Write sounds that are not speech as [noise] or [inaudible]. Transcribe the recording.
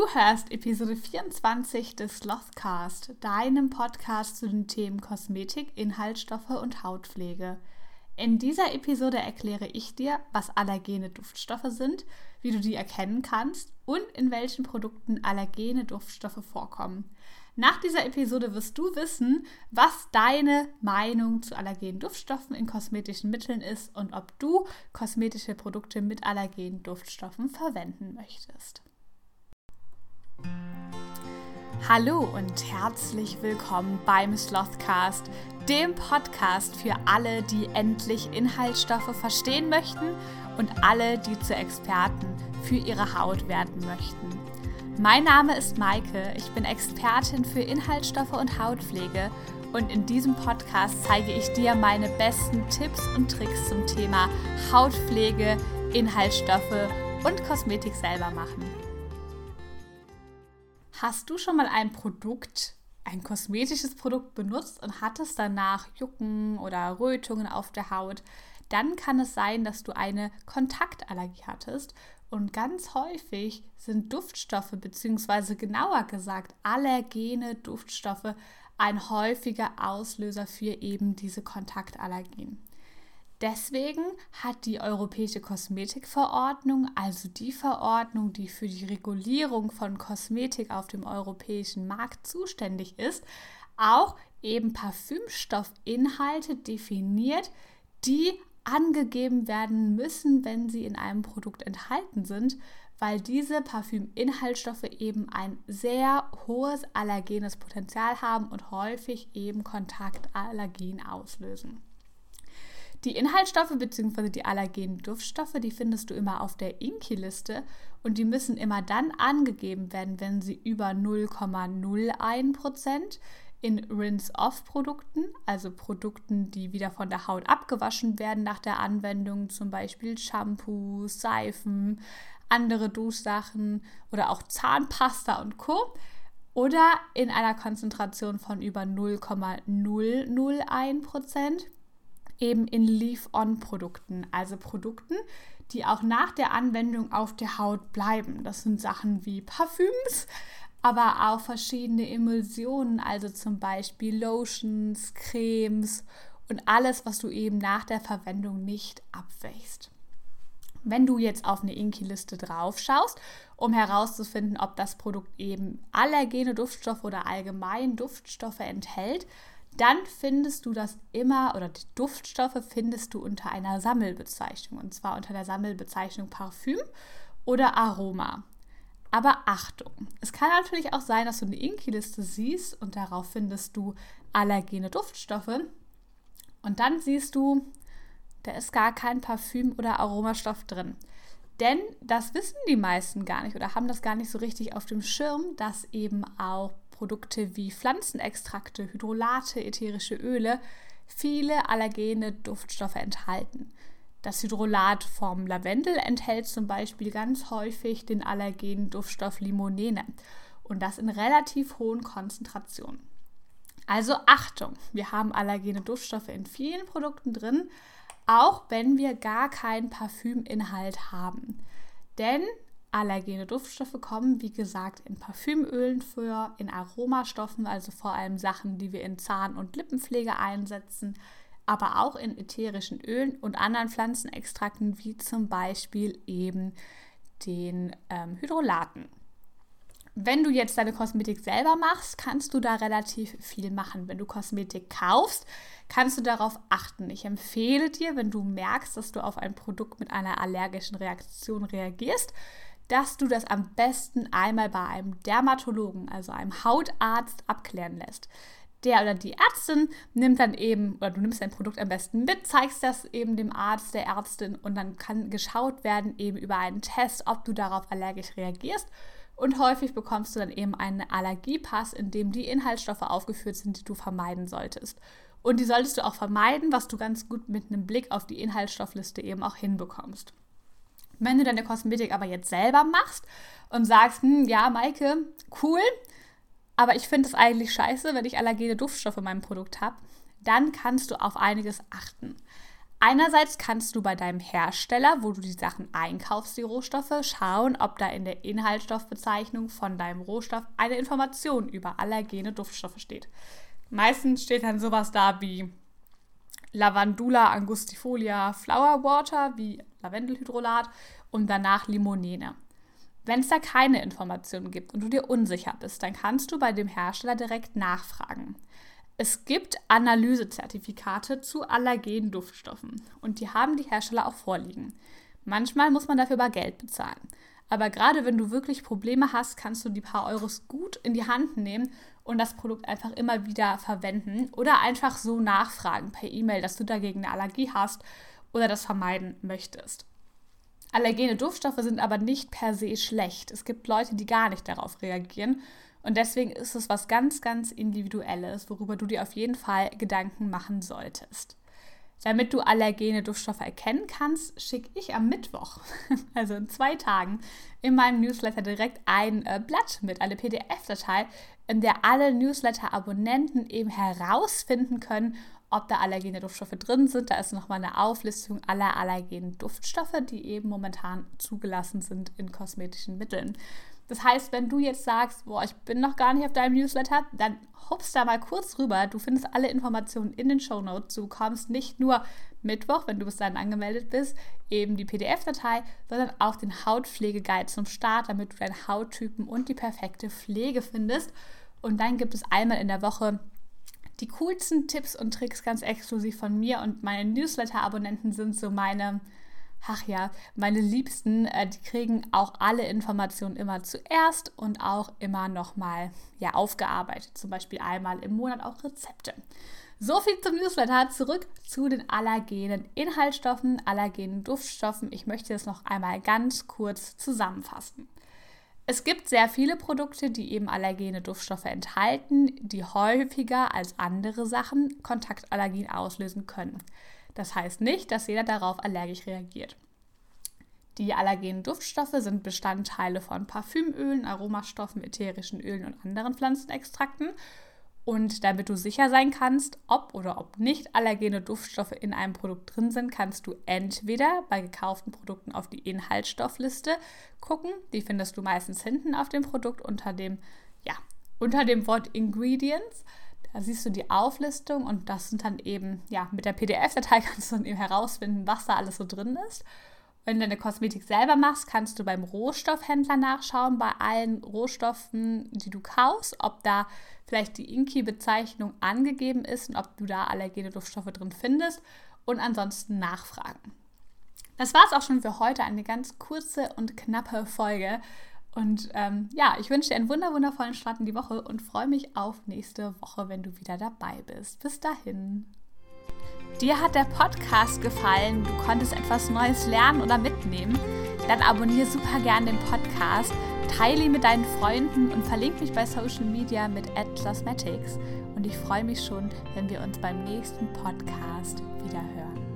Du hörst Episode 24 des Slothcast, deinem Podcast zu den Themen Kosmetik, Inhaltsstoffe und Hautpflege. In dieser Episode erkläre ich dir, was allergene Duftstoffe sind, wie du die erkennen kannst und in welchen Produkten allergene Duftstoffe vorkommen. Nach dieser Episode wirst du wissen, was deine Meinung zu allergenen Duftstoffen in kosmetischen Mitteln ist und ob du kosmetische Produkte mit allergenen Duftstoffen verwenden möchtest. Hallo und herzlich willkommen beim Slothcast, dem Podcast für alle, die endlich Inhaltsstoffe verstehen möchten und alle, die zu Experten für ihre Haut werden möchten. Mein Name ist Maike, ich bin Expertin für Inhaltsstoffe und Hautpflege und in diesem Podcast zeige ich dir meine besten Tipps und Tricks zum Thema Hautpflege, Inhaltsstoffe und Kosmetik selber machen. Hast du schon mal ein Produkt, ein kosmetisches Produkt benutzt und hattest danach Jucken oder Rötungen auf der Haut? Dann kann es sein, dass du eine Kontaktallergie hattest und ganz häufig sind Duftstoffe bzw. genauer gesagt allergene Duftstoffe ein häufiger Auslöser für eben diese Kontaktallergien. Deswegen hat die Europäische Kosmetikverordnung, also die Verordnung, die für die Regulierung von Kosmetik auf dem europäischen Markt zuständig ist, auch eben Parfümstoffinhalte definiert, die angegeben werden müssen, wenn sie in einem Produkt enthalten sind, weil diese Parfüminhaltsstoffe eben ein sehr hohes allergenes Potenzial haben und häufig eben Kontaktallergien auslösen. Die Inhaltsstoffe bzw. die allergenen Duftstoffe, die findest du immer auf der INKI-Liste und die müssen immer dann angegeben werden, wenn sie über 0,01% in Rinse-Off-Produkten, also Produkten, die wieder von der Haut abgewaschen werden nach der Anwendung, zum Beispiel Shampoos, Seifen, andere Duschsachen oder auch Zahnpasta und Co. Oder in einer Konzentration von über 0,001% eben in Leave-On-Produkten, also Produkten, die auch nach der Anwendung auf der Haut bleiben. Das sind Sachen wie Parfüms, aber auch verschiedene Emulsionen, also zum Beispiel Lotions, Cremes und alles, was du eben nach der Verwendung nicht abwächst. Wenn du jetzt auf eine Inki-Liste drauf schaust, um herauszufinden, ob das Produkt eben allergene Duftstoffe oder allgemein Duftstoffe enthält, dann findest du das immer oder die Duftstoffe findest du unter einer Sammelbezeichnung und zwar unter der Sammelbezeichnung Parfüm oder Aroma. Aber Achtung, es kann natürlich auch sein, dass du eine Inki-Liste siehst und darauf findest du allergene Duftstoffe und dann siehst du, da ist gar kein Parfüm oder Aromastoff drin. Denn das wissen die meisten gar nicht oder haben das gar nicht so richtig auf dem Schirm, dass eben auch Produkte wie Pflanzenextrakte, Hydrolate, ätherische Öle viele allergene Duftstoffe enthalten. Das Hydrolat vom Lavendel enthält zum Beispiel ganz häufig den allergenen Duftstoff Limonene und das in relativ hohen Konzentrationen. Also Achtung, wir haben allergene Duftstoffe in vielen Produkten drin, auch wenn wir gar keinen Parfüminhalt haben. Denn Allergene Duftstoffe kommen, wie gesagt, in Parfümölen vor, in Aromastoffen, also vor allem Sachen, die wir in Zahn- und Lippenpflege einsetzen, aber auch in ätherischen Ölen und anderen Pflanzenextrakten, wie zum Beispiel eben den ähm, Hydrolaten. Wenn du jetzt deine Kosmetik selber machst, kannst du da relativ viel machen. Wenn du Kosmetik kaufst, kannst du darauf achten. Ich empfehle dir, wenn du merkst, dass du auf ein Produkt mit einer allergischen Reaktion reagierst, dass du das am besten einmal bei einem Dermatologen, also einem Hautarzt, abklären lässt. Der oder die Ärztin nimmt dann eben, oder du nimmst dein Produkt am besten mit, zeigst das eben dem Arzt, der Ärztin und dann kann geschaut werden eben über einen Test, ob du darauf allergisch reagierst. Und häufig bekommst du dann eben einen Allergiepass, in dem die Inhaltsstoffe aufgeführt sind, die du vermeiden solltest. Und die solltest du auch vermeiden, was du ganz gut mit einem Blick auf die Inhaltsstoffliste eben auch hinbekommst. Wenn du deine Kosmetik aber jetzt selber machst und sagst, hm, ja, Maike, cool, aber ich finde es eigentlich scheiße, wenn ich allergene Duftstoffe in meinem Produkt habe, dann kannst du auf einiges achten. Einerseits kannst du bei deinem Hersteller, wo du die Sachen einkaufst, die Rohstoffe, schauen, ob da in der Inhaltsstoffbezeichnung von deinem Rohstoff eine Information über allergene Duftstoffe steht. Meistens steht dann sowas da wie Lavandula angustifolia Flower Water, wie Lavendelhydrolat und danach Limonene. Wenn es da keine Informationen gibt und du dir unsicher bist, dann kannst du bei dem Hersteller direkt nachfragen. Es gibt Analysezertifikate zu allergenen Duftstoffen und die haben die Hersteller auch vorliegen. Manchmal muss man dafür aber Geld bezahlen. Aber gerade wenn du wirklich Probleme hast, kannst du die paar Euros gut in die Hand nehmen und das Produkt einfach immer wieder verwenden oder einfach so nachfragen per E-Mail, dass du dagegen eine Allergie hast oder das vermeiden möchtest. Allergene Duftstoffe sind aber nicht per se schlecht. Es gibt Leute, die gar nicht darauf reagieren und deswegen ist es was ganz, ganz Individuelles, worüber du dir auf jeden Fall Gedanken machen solltest. Damit du allergene Duftstoffe erkennen kannst, schicke ich am Mittwoch, [laughs] also in zwei Tagen, in meinem Newsletter direkt ein äh, Blatt mit, eine PDF-Datei, in der alle Newsletter-Abonnenten eben herausfinden können, ob da allergene Duftstoffe drin sind. Da ist nochmal eine Auflistung aller allergenen Duftstoffe, die eben momentan zugelassen sind in kosmetischen Mitteln. Das heißt, wenn du jetzt sagst, boah, ich bin noch gar nicht auf deinem Newsletter, dann hupst da mal kurz rüber. Du findest alle Informationen in den Show Notes. Du bekommst nicht nur Mittwoch, wenn du bis dahin angemeldet bist, eben die PDF-Datei, sondern auch den Hautpflegeguide zum Start, damit du deinen Hauttypen und die perfekte Pflege findest. Und dann gibt es einmal in der Woche die coolsten Tipps und Tricks ganz exklusiv von mir und meine Newsletter-Abonnenten sind so meine ach ja, meine Liebsten, äh, die kriegen auch alle Informationen immer zuerst und auch immer nochmal ja, aufgearbeitet. Zum Beispiel einmal im Monat auch Rezepte. So viel zum Newsletter. Zurück zu den allergenen Inhaltsstoffen, allergenen Duftstoffen. Ich möchte das noch einmal ganz kurz zusammenfassen. Es gibt sehr viele Produkte, die eben allergene Duftstoffe enthalten, die häufiger als andere Sachen Kontaktallergien auslösen können. Das heißt nicht, dass jeder darauf allergisch reagiert. Die allergenen Duftstoffe sind Bestandteile von Parfümölen, Aromastoffen, ätherischen Ölen und anderen Pflanzenextrakten. Und damit du sicher sein kannst, ob oder ob nicht allergene Duftstoffe in einem Produkt drin sind, kannst du entweder bei gekauften Produkten auf die Inhaltsstoffliste gucken. Die findest du meistens hinten auf dem Produkt unter dem, ja, unter dem Wort Ingredients. Da siehst du die Auflistung und das sind dann eben, ja, mit der PDF-Datei [laughs] kannst du dann eben herausfinden, was da alles so drin ist. Wenn du deine Kosmetik selber machst, kannst du beim Rohstoffhändler nachschauen, bei allen Rohstoffen, die du kaufst, ob da vielleicht die Inki-Bezeichnung angegeben ist und ob du da allergene Duftstoffe drin findest und ansonsten nachfragen. Das war es auch schon für heute, eine ganz kurze und knappe Folge. Und ähm, ja, ich wünsche dir einen wunder wundervollen Start in die Woche und freue mich auf nächste Woche, wenn du wieder dabei bist. Bis dahin. Dir hat der Podcast gefallen, du konntest etwas Neues lernen oder mitnehmen, dann abonniere super gerne den Podcast, teile ihn mit deinen Freunden und verlinke mich bei Social Media mit Atlasmatics. Und ich freue mich schon, wenn wir uns beim nächsten Podcast wieder hören.